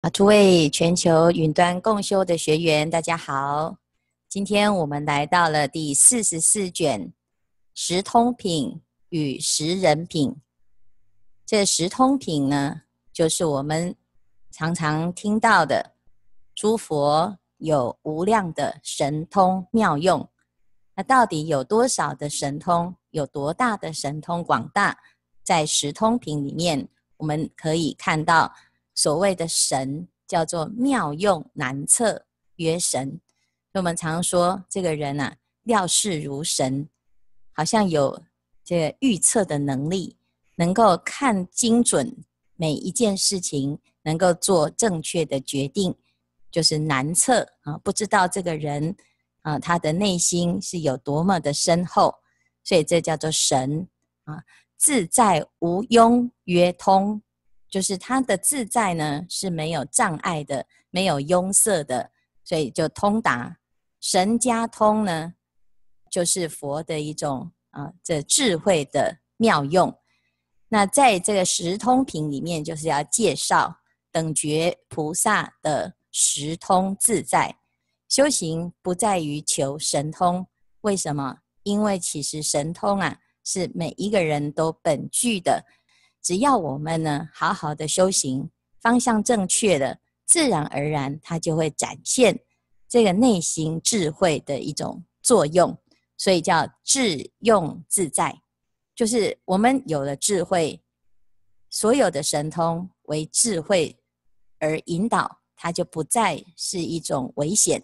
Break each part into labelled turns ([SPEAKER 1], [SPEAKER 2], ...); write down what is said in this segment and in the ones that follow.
[SPEAKER 1] 啊，诸位全球云端共修的学员，大家好。今天我们来到了第四十四卷《十通品与十人品》。这十通品呢，就是我们常常听到的，诸佛有无量的神通妙用。那到底有多少的神通？有多大的神通广大？在十通品里面，我们可以看到。所谓的神叫做妙用难测，曰神。我们常说这个人啊，料事如神，好像有这个预测的能力，能够看精准每一件事情，能够做正确的决定，就是难测啊。不知道这个人啊，他的内心是有多么的深厚，所以这叫做神啊。自在无庸，曰通。就是他的自在呢，是没有障碍的，没有壅塞的，所以就通达。神加通呢，就是佛的一种啊，这智慧的妙用。那在这个十通品里面，就是要介绍等觉菩萨的十通自在。修行不在于求神通，为什么？因为其实神通啊，是每一个人都本具的。只要我们呢，好好的修行，方向正确的，自然而然它就会展现这个内心智慧的一种作用，所以叫智用自在，就是我们有了智慧，所有的神通为智慧而引导，它就不再是一种危险。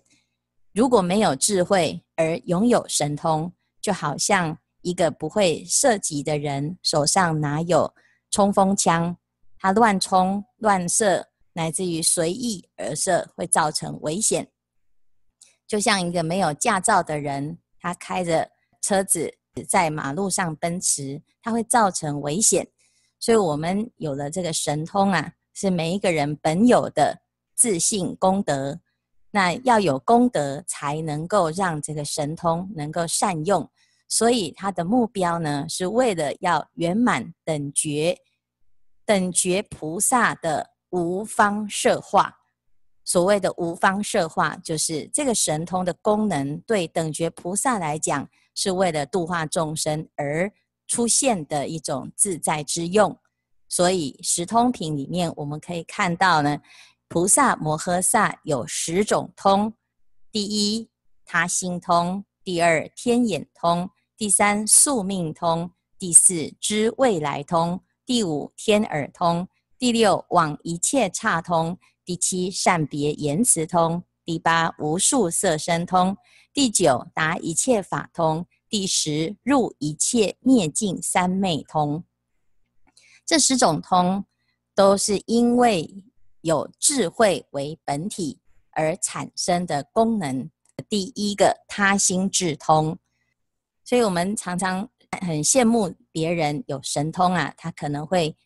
[SPEAKER 1] 如果没有智慧而拥有神通，就好像一个不会射击的人手上哪有冲锋枪，它乱冲乱射，乃至于随意而射，会造成危险。就像一个没有驾照的人，他开着车子在马路上奔驰，它会造成危险。所以，我们有了这个神通啊，是每一个人本有的自信功德。那要有功德，才能够让这个神通能够善用。所以他的目标呢，是为了要圆满等觉，等觉菩萨的无方设化。所谓的无方设化，就是这个神通的功能，对等觉菩萨来讲，是为了度化众生而出现的一种自在之用。所以十通品里面，我们可以看到呢，菩萨摩诃萨有十种通：第一，他心通。第二天眼通，第三宿命通，第四知未来通，第五天耳通，第六往一切刹通，第七善别言辞通，第八无数色身通，第九达一切法通，第十入一切灭尽三昧通。这十种通都是因为有智慧为本体而产生的功能。第一个他心智通，所以我们常常很羡慕别人有神通啊，他可能会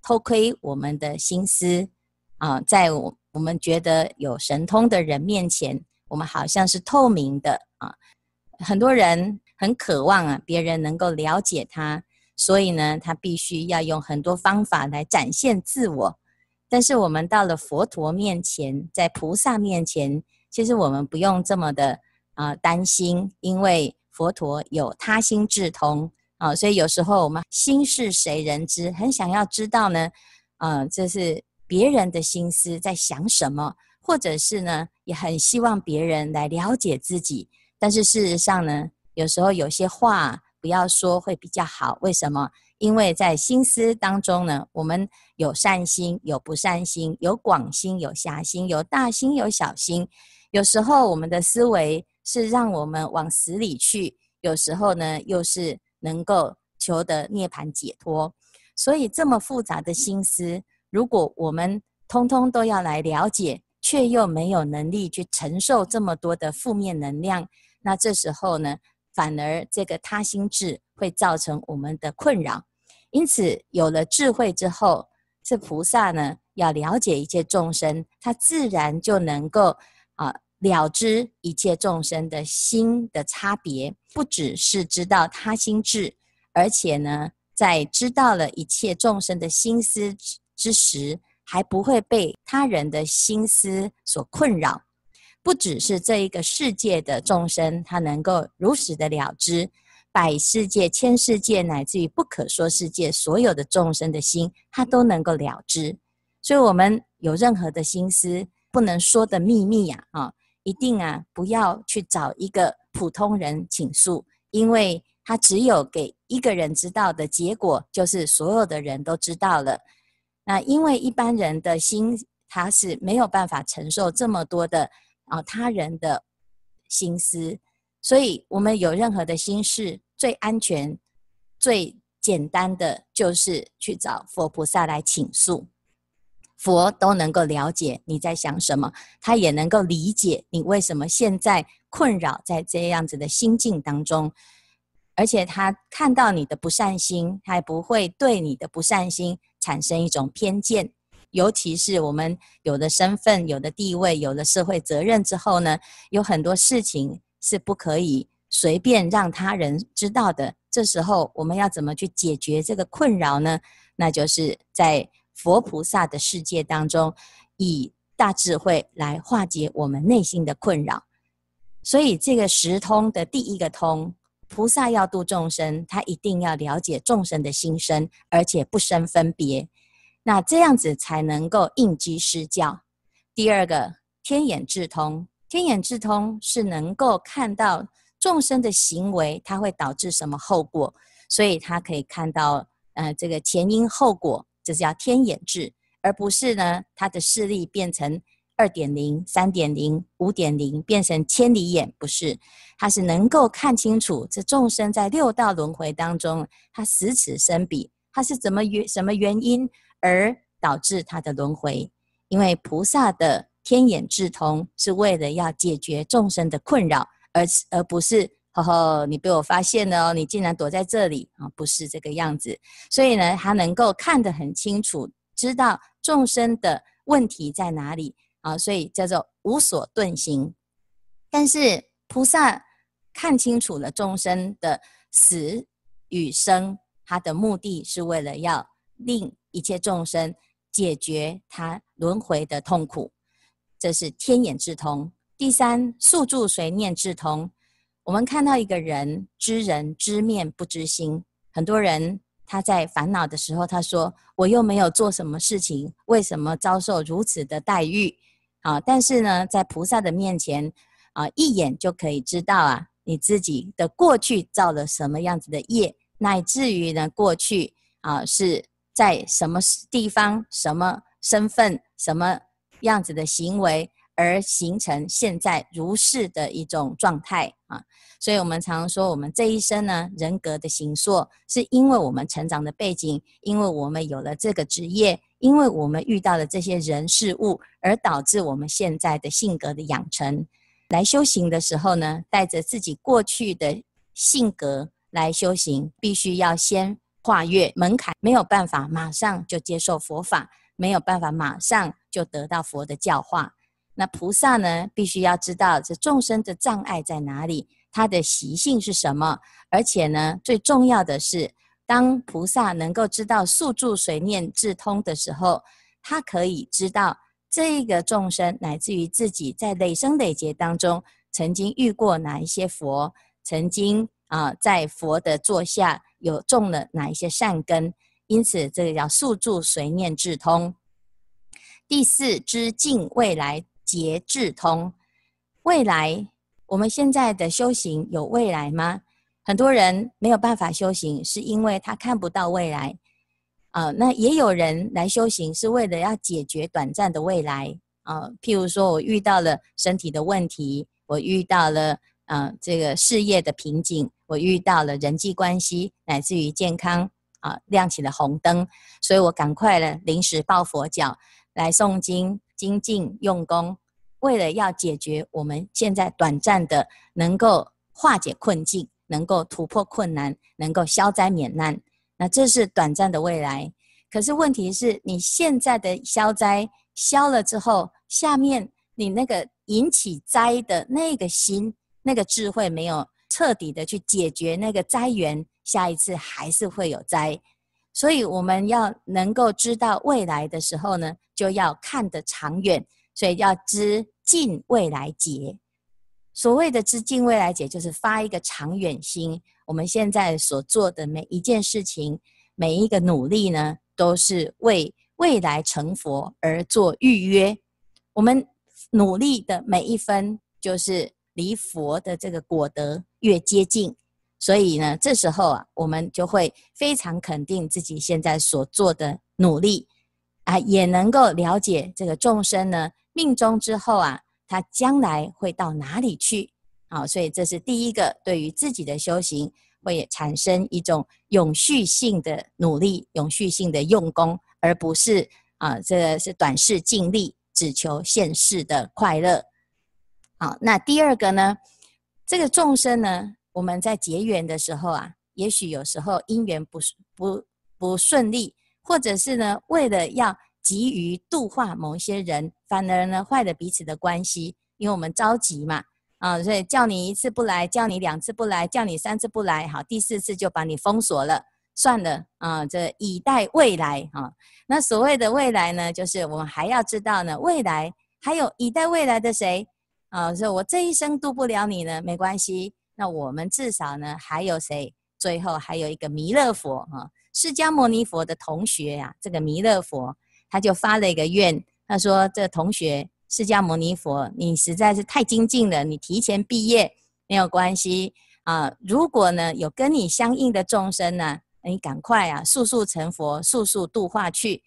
[SPEAKER 1] 偷窥我们的心思啊，在我我们觉得有神通的人面前，我们好像是透明的啊。很多人很渴望啊，别人能够了解他，所以呢，他必须要用很多方法来展现自我。但是我们到了佛陀面前，在菩萨面前。其实我们不用这么的啊、担心，因为佛陀有他心智通啊、所以有时候我们心事谁人知，很想要知道呢，啊、呃，这是别人的心思在想什么，或者是呢，也很希望别人来了解自己。但是事实上呢，有时候有些话不要说会比较好。为什么？因为在心思当中呢，我们有善心，有不善心，有广心，有狭心，有大心，有小心。有时候我们的思维是让我们往死里去，有时候呢又是能够求得涅槃解脱。所以这么复杂的心思，如果我们通通都要来了解，却又没有能力去承受这么多的负面能量，那这时候呢，反而这个他心智会造成我们的困扰。因此，有了智慧之后，这菩萨呢要了解一切众生，他自然就能够啊。了知一切众生的心的差别，不只是知道他心智，而且呢，在知道了一切众生的心思之时，还不会被他人的心思所困扰。不只是这一个世界的众生，他能够如实的了知，百世界、千世界，乃至于不可说世界，所有的众生的心，他都能够了知。所以，我们有任何的心思不能说的秘密呀，啊，一定啊，不要去找一个普通人倾诉，因为他只有给一个人知道的结果，就是所有的人都知道了。那因为一般人的心，他是没有办法承受这么多的。啊，他人的心思，所以我们有任何的心事，最安全、最简单的就是去找佛菩萨来倾诉，佛都能够了解你在想什么，他也能够理解你为什么现在困扰在这样子的心境当中，而且他看到你的不善心，他也不会对你的不善心产生一种偏见。尤其是我们有了身份、有了地位、有了社会责任之后呢，有很多事情是不可以随便让他人知道的。这时候我们要怎么去解决这个困扰呢？那就是在佛菩萨的世界当中，以大智慧来化解我们内心的困扰。所以这个十通的第一个通，菩萨要度众生，他一定要了解众生的心声，而且不生分别。那这样子才能够应机施教。第二个天眼智通，天眼智通是能够看到众生的行为，它会导致什么后果，所以他可以看到，呃，这个前因后果，这叫天眼智，而不是呢，他的视力变成二点零、三点零、五点零，变成千里眼，不是，他是能够看清楚这众生在六道轮回当中，他十此生彼，他是怎么原什么原因。而导致他的轮回，因为菩萨的天眼智通是为了要解决众生的困扰，而而不是呵呵，你被我发现了哦，你竟然躲在这里啊，不是这个样子。所以呢，他能够看得很清楚，知道众生的问题在哪里啊，所以叫做无所遁形。但是菩萨看清楚了众生的死与生，他的目的是为了要令。一切众生解决他轮回的痛苦，这是天眼智通。第三，宿住随念智通。我们看到一个人知人知面不知心，很多人他在烦恼的时候，他说：“我又没有做什么事情，为什么遭受如此的待遇？”啊，但是呢，在菩萨的面前啊，一眼就可以知道啊，你自己的过去造了什么样子的业，乃至于呢，过去啊是。在什么地方、什么身份、什么样子的行为，而形成现在如是的一种状态啊？所以我们常说，我们这一生呢，人格的形塑，是因为我们成长的背景，因为我们有了这个职业，因为我们遇到了这些人事物，而导致我们现在的性格的养成。来修行的时候呢，带着自己过去的性格来修行，必须要先。跨越门槛，没有办法马上就接受佛法，没有办法马上就得到佛的教化。那菩萨呢，必须要知道这众生的障碍在哪里，他的习性是什么。而且呢，最重要的是，当菩萨能够知道宿住随念智通的时候，他可以知道这个众生，乃至于自己在累生累劫当中曾经遇过哪一些佛，曾经啊、在佛的座下。有种了哪一些善根，因此这个叫宿住随念智通。第四，知尽未来劫智通。未来，我们现在的修行有未来吗？很多人没有办法修行，是因为他看不到未来。啊、那也有人来修行是为了要解决短暂的未来。啊、譬如说我遇到了身体的问题，我遇到了。啊，这个事业的瓶颈，我遇到了人际关系，乃至于健康啊，亮起了红灯，所以我赶快了临时抱佛脚来诵经精进用功，为了要解决我们现在短暂的能够化解困境，能够突破困难，能够消灾免难。那这是短暂的未来，可是问题是你现在的消灾消了之后，下面你那个引起灾的那个心。那个智慧没有彻底的去解决那个灾源，下一次还是会有灾。所以我们要能够知道未来的时候呢，就要看得长远，所以要知尽未来劫。所谓的知尽未来劫，就是发一个长远心。我们现在所做的每一件事情，每一个努力呢，都是为未来成佛而做预约。我们努力的每一分，就是离佛的这个果德越接近。所以呢，这时候啊，我们就会非常肯定自己现在所做的努力啊，也能够了解这个众生呢，命中之后啊，他将来会到哪里去？好，所以这是第一个，对于自己的修行。会产生一种永续性的努力，永续性的用功，而不是啊，这是短视尽力，只求现世的快乐。好，那第二个呢，这个众生呢，我们在结缘的时候啊，也许有时候因缘不不不顺利，或者是呢，为了要急于度化某些人，反而呢坏了彼此的关系，因为我们着急嘛。啊，所以叫你一次不来，叫你两次不来，叫你三次不来，好，第四次就把你封锁了，算了啊，这以待未来啊。那所谓的未来呢，就是我们还要知道呢，未来还有以待未来的谁啊？所以我这一生度不了你呢，没关系，那我们至少呢还有谁？最后还有一个弥勒佛啊，释迦牟尼佛的同学呀、啊，这个弥勒佛他就发了一个愿，他说这同学。释迦牟尼佛，你实在是太精进了，你提前毕业没有关系啊。如果呢有跟你相应的众生呢，你赶快啊速速成佛，速速度化去。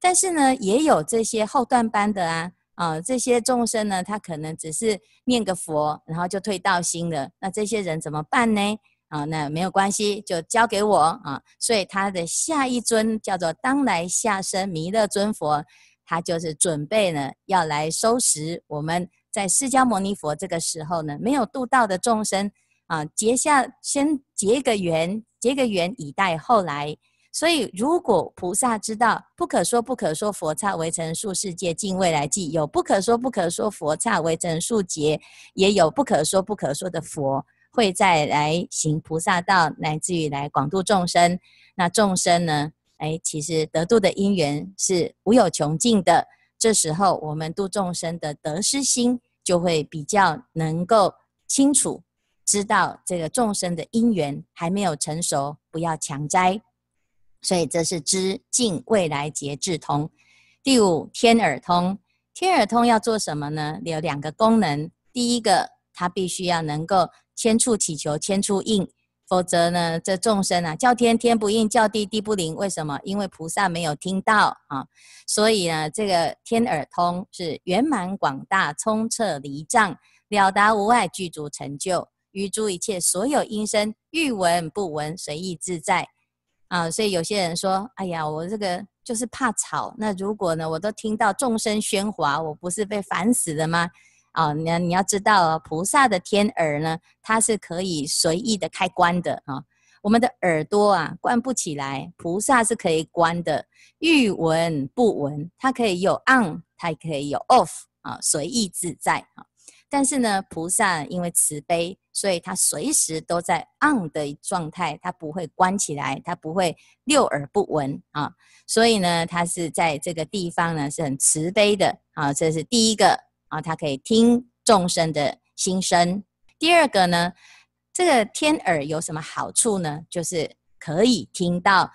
[SPEAKER 1] 但是呢，也有这些后段班的啊啊，这些众生呢，他可能只是念个佛，然后就退道心了。那这些人怎么办呢？啊，那没有关系，就交给我啊。所以他的下一尊叫做当来下生弥勒尊佛。他就是准备呢，要来收拾我们在释迦牟尼佛这个时候呢，没有度到的众生啊，结下先结个缘，结个缘以待后来。所以，如果菩萨知道不可说不可说佛刹为尘数世界尽未来际，有不可说不可说佛刹为尘数劫，也有不可说不可说的佛会再来行菩萨道，乃至于来广度众生。那众生呢？哎，其实得度的因缘是无有穷尽的。这时候，我们度众生的得失心就会比较能够清楚知道这个众生的因缘还没有成熟，不要强摘。所以，这是知尽未来劫智通。第五，天耳通。天耳通要做什么呢？有两个功能。第一个，它必须要能够千处祈求，千处应。否则呢，这众生啊，叫天天不应，叫地地不灵。为什么？因为菩萨没有听到啊。所以呢，这个天耳通是圆满广大，充彻离障，了达无碍，具足成就，于诸一切所有音声，欲闻不闻，随意自在啊。所以有些人说，哎呀，我这个就是怕吵。那如果呢，我都听到众生喧哗，我不是被烦死了吗？啊，你你要知道哦，菩萨的天耳呢，它是可以随意的开关的啊。我们的耳朵啊，关不起来，菩萨是可以关的。欲闻不闻，它可以有 on，它也可以有 off 啊，随意自在啊。但是呢，菩萨因为慈悲，所以它随时都在 on 的状态，它不会关起来，它不会六耳不闻啊。所以呢，它是在这个地方呢是很慈悲的啊。这是第一个。啊，他可以听众生的心声。第二个呢，这个天耳有什么好处呢？就是可以听到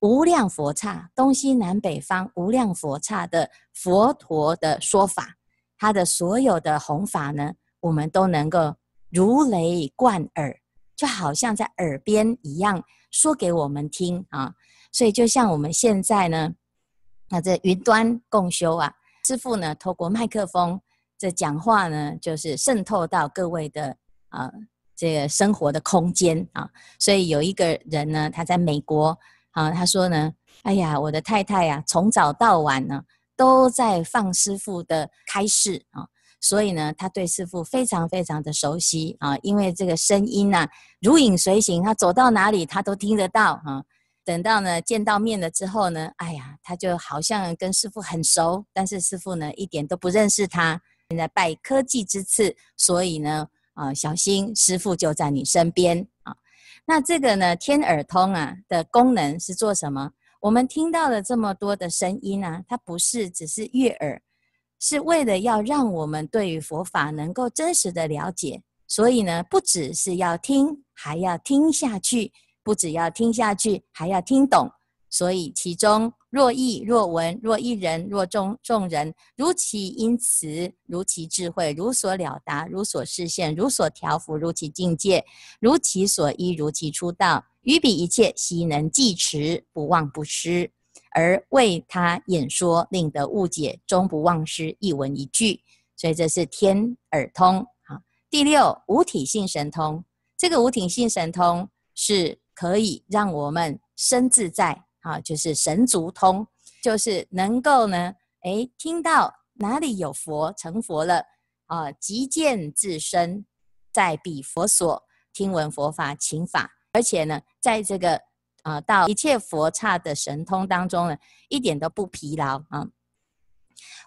[SPEAKER 1] 无量佛刹，东西南北方无量佛刹的佛陀的说法，他的所有的弘法呢，我们都能够如雷贯耳，就好像在耳边一样说给我们听啊。所以就像我们现在呢，那这云端共修啊，师父呢透过麦克风。这讲话呢，就是渗透到各位的啊、呃，这个生活的空间啊。所以有一个人呢，他在美国啊，他说呢，哎呀，我的太太呀，从早到晚呢，都在放师父的开示啊。所以呢，他对师父非常非常的熟悉啊，因为这个声音呢，如影随形，他走到哪里他都听得到啊。等到呢见到面了之后呢，哎呀，他就好像跟师父很熟，但是师父呢一点都不认识他。现在拜科技之赐，所以呢，啊，小心师傅就在你身边啊。那这个呢，天耳通啊的功能是做什么？我们听到了这么多的声音啊，它不是只是悦耳，是为了要让我们对于佛法能够真实的了解。所以呢，不只是要听，还要听下去；不只要听下去，还要听懂。所以其中若义若闻若一人若众众人，如其因词，如其智慧，如所了达，如所示现，如所调伏，如其境界，如其所依，如其出道。于彼一切悉能记持，不忘不失，而为他演说，令得误解，终不忘失一文一句。所以这是天耳通。好，第六五体性神通，这个五体性神通是可以让我们身自在，啊，就是神足通，就是能够呢，诶，听到哪里有佛成佛了，啊，即见自身在彼佛所，听闻佛法请法。而且呢，在这个啊、到一切佛刹的神通当中呢，一点都不疲劳啊。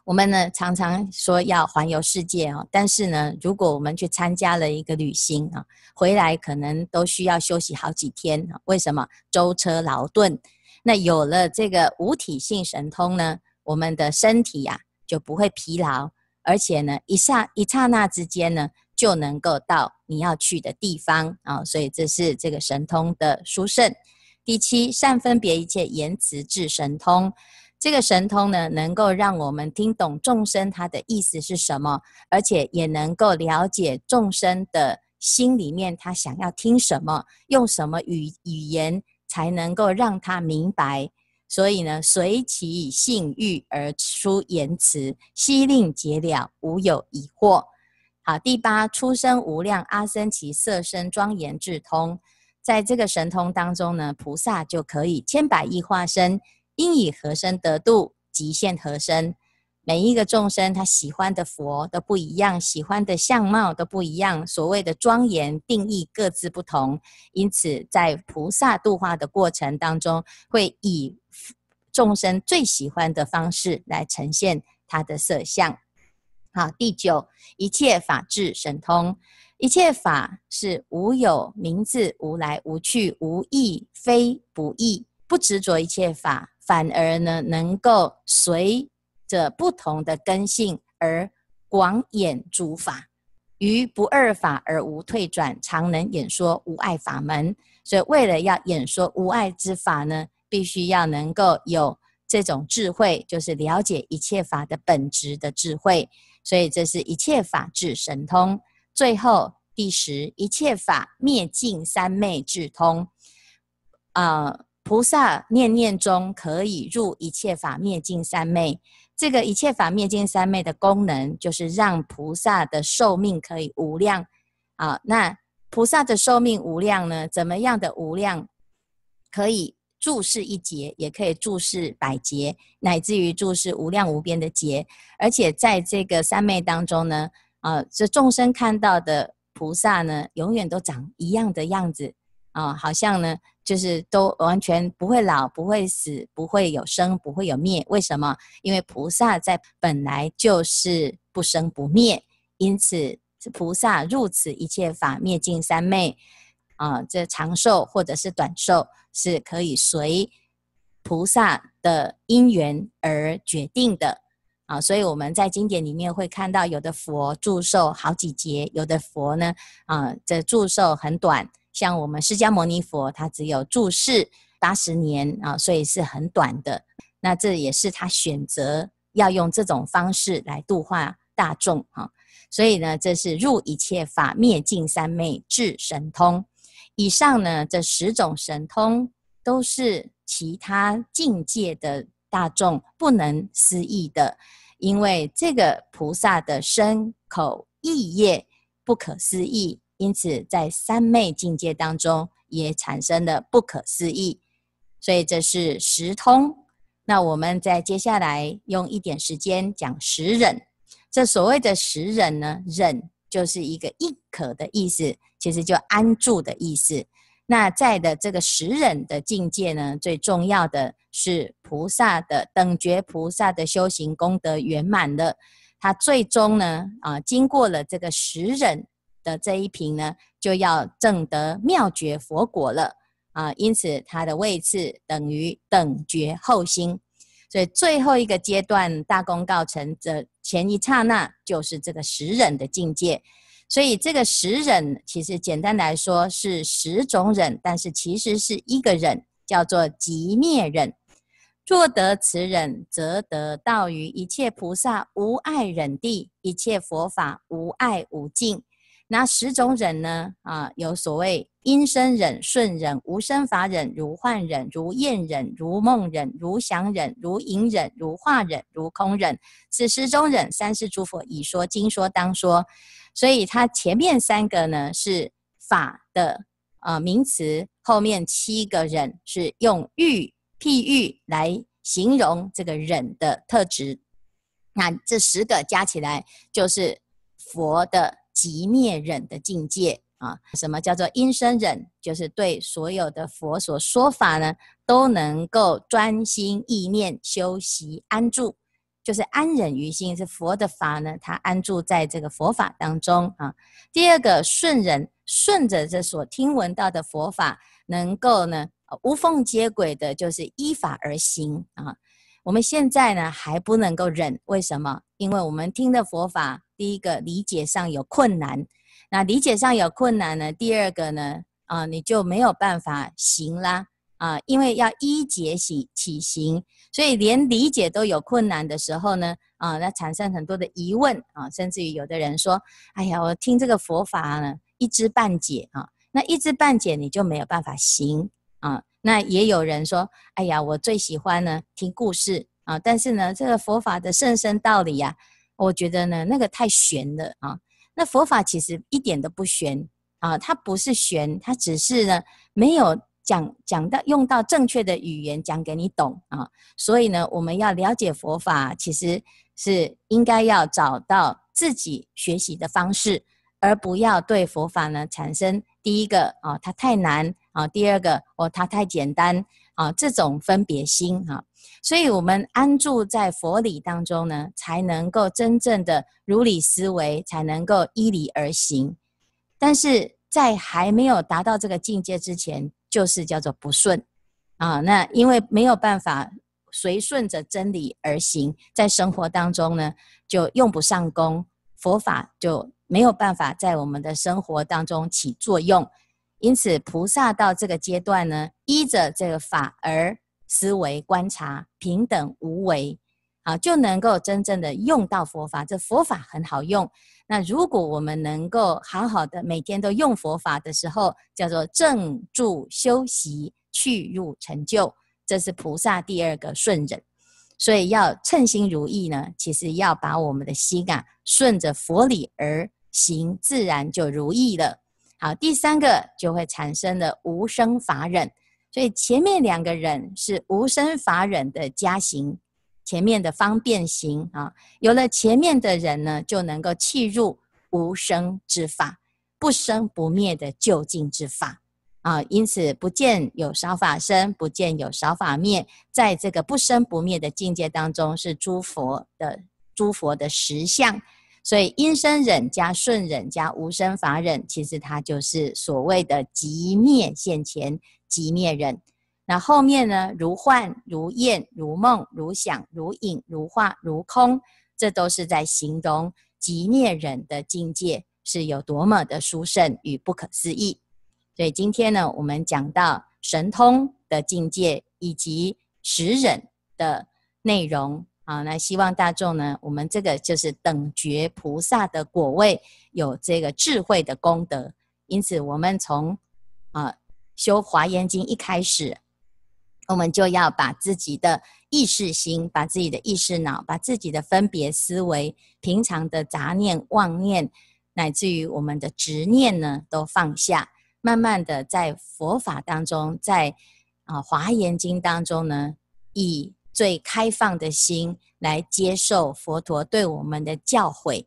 [SPEAKER 1] 我们呢常常说要环游世界哦，但是呢，如果我们去参加了一个旅行啊，回来可能都需要休息好几天啊。为什么？舟车劳顿。那有了这个五体性神通呢，我们的身体呀、就不会疲劳，而且呢，一刹一刹那之间呢。就能够到你要去的地方啊，所以这是这个神通的殊胜。第七，善分别一切言辞智神通，这个神通呢，能够让我们听懂众生他的意思是什么，而且也能够了解众生的心里面他想要听什么，用什么语语言才能够让他明白。所以呢，随其性欲而出言辞，悉令解了，无有疑惑。好，第八，出生无量阿僧祇色身庄严智通，在这个神通当中呢，菩萨就可以千百亿化身，应以何身得度，即现何身。每一个众生他喜欢的佛都不一样，喜欢的相貌都不一样，所谓的庄严定义各自不同，因此在菩萨度化的过程当中，会以众生最喜欢的方式来呈现他的色相。好，第九，一切法智神通，一切法是无有名字，无来无去，无义非不义，不执着一切法，反而呢能够随着不同的根性而广演诸法，于不二法而无退转，常能演说无碍法门。所以为了要演说无碍之法呢，必须要能够有这种智慧，就是了解一切法的本质的智慧。所以这是一切法智神通，最后第十，一切法灭尽三昧智通。啊、呃，菩萨念念中可以入一切法灭尽三昧。这个一切法灭尽三昧的功能，就是让菩萨的寿命可以无量。啊，那菩萨的寿命无量呢？怎么样的无量？可以。注视一劫，也可以注视百劫，乃至于注视无量无边的劫。而且在这个三昧当中呢，啊、这众生看到的菩萨呢，永远都长一样的样子啊、好像呢，就是都完全不会老、不会死、不会有生、不会有灭。为什么？因为菩萨在本来就是不生不灭，因此菩萨入此一切法灭尽三昧。啊，这长寿或者是短寿是可以随菩萨的因缘而决定的啊，所以我们在经典里面会看到，有的佛祝寿好几劫，有的佛呢，啊，这祝寿很短，像我们释迦牟尼佛，他只有住世八十年啊，所以是很短的。那这也是他选择要用这种方式来度化大众啊，所以呢，这是入一切法灭尽三昧智神通。以上呢，这十种神通都是其他境界的大众不能思议的，因为这个菩萨的身口意业不可思议，因此在三昧境界当中也产生了不可思议。所以这是十通。那我们在接下来用一点时间讲十忍。这所谓的十忍呢，忍。就是一个亦可的意思，其实就安住的意思。那在的这个十忍的境界呢，最重要的是菩萨的等觉菩萨的修行功德圆满了，他最终呢，啊，经过了这个十忍的这一瓶呢，就要证得妙觉佛果了。啊，因此它的位次等于等觉后心。所以最后一个阶段大功告成的前一刹那，就是这个十忍的境界。所以这个十忍，其实简单来说是十种忍，但是其实是一个忍，叫做极灭忍。若得此忍，则得道于一切菩萨无碍忍地，一切佛法无碍无尽。那十种忍呢？啊，有所谓音声忍、顺忍、无生法忍、如幻忍、如焰忍、如梦忍、如想忍、如影忍、如化忍、如空忍。此十种忍，三世诸佛已说，经说当说。所以它前面三个呢是法的呃名词，后面七个忍是用喻譬喻来形容这个忍的特质。那这十个加起来就是佛的即灭忍的境界啊。什么叫做因生忍？就是对所有的佛所说法呢，都能够专心意念修习安住。就是安忍于心，是佛的法呢，他安住在这个佛法当中啊。第二个顺忍，顺着这所听闻到的佛法，能够呢无缝接轨的，就是依法而行啊。我们现在呢还不能够忍，为什么？因为我们听的佛法，第一个理解上有困难，那理解上有困难呢，第二个呢啊，你就没有办法行啦。啊，因为要依解起起行，所以连理解都有困难的时候呢，啊，那产生很多的疑问啊，甚至于有的人说：“哎呀，我听这个佛法呢，一知半解啊，那一知半解你就没有办法行。”那也有人说：“哎呀，我最喜欢呢听故事啊，但是呢，这个佛法的甚深道理呀，我觉得呢那个太玄了啊。那佛法其实一点都不玄啊，它不是玄，它只是呢没有。”讲讲到用到正确的语言讲给你懂啊，所以呢，我们要了解佛法，其实是应该要找到自己学习的方式，而不要对佛法呢产生第一个啊它太难啊，第二个哦它太简单啊这种分别心啊，所以我们安住在佛理当中呢，才能够真正的如理思维，才能够依理而行。但是在还没有达到这个境界之前，就是叫做不顺啊，那因为没有办法随顺着真理而行，在生活当中呢，就用不上功，佛法就没有办法在我们的生活当中起作用。因此，菩萨到这个阶段呢，依着这个法而思维观察，平等无为。啊，就能够真正的用到佛法。这佛法很好用。那如果我们能够好好的每天都用佛法的时候，叫做正住修习，去入成就，这是菩萨第二个顺忍。所以要称心如意呢，其实要把我们的心啊顺着佛理而行，自然就如意了。好，第三个就会产生了无生法忍。所以前面两个忍是无生法忍的加行。前面的方便行啊，有了前面的人呢，就能够契入无生之法，不生不灭的究竟之法啊。因此，不见有少法生，不见有少法灭，在这个不生不灭的境界当中，是诸佛的诸佛的实相。所以，音声忍加顺忍加无声法忍，其实它就是所谓的极灭现前，极灭忍。那后面呢？如幻、如焰、如梦、如想、如影、如化、如空，这都是在形容极灭忍的境界是有多么的殊胜与不可思议。所以今天呢，我们讲到神通的境界以及十忍的内容好，那希望大众呢，我们这个就是等觉菩萨的果位，有这个智慧的功德。因此，我们从啊修华严经一开始。我们就要把自己的意识心、把自己的意识脑、把自己的分别思维、平常的杂念、妄念，乃至于我们的执念呢，都放下。慢慢的，在佛法当中，在啊《华严经》当中呢，以最开放的心来接受佛陀对我们的教诲。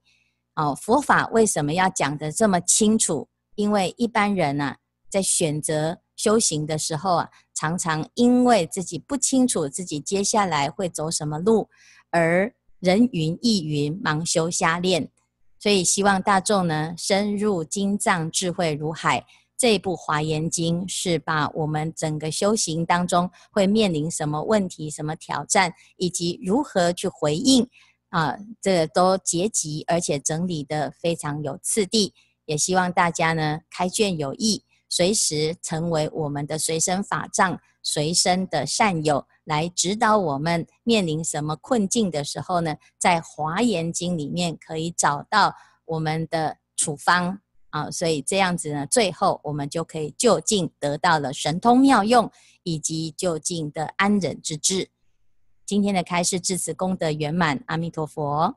[SPEAKER 1] 哦，佛法为什么要讲得这么清楚？因为一般人啊，在选择修行的时候啊。常常因为自己不清楚自己接下来会走什么路，而人云亦云，盲修瞎练。所以希望大众呢，深入经藏，智慧如海，这部《华严经》是把我们整个修行当中会面临什么问题、什么挑战，以及如何去回应啊，这都结集而且整理得非常有次第。也希望大家呢开卷有益，随时成为我们的随身法杖、随身的善友，来指导我们面临什么困境的时候呢，在《华严经》里面可以找到我们的处方。啊，所以这样子呢，最后我们就可以就近得到了神通妙用，以及就近的安忍之智。今天的开示至此功德圆满，阿弥陀佛。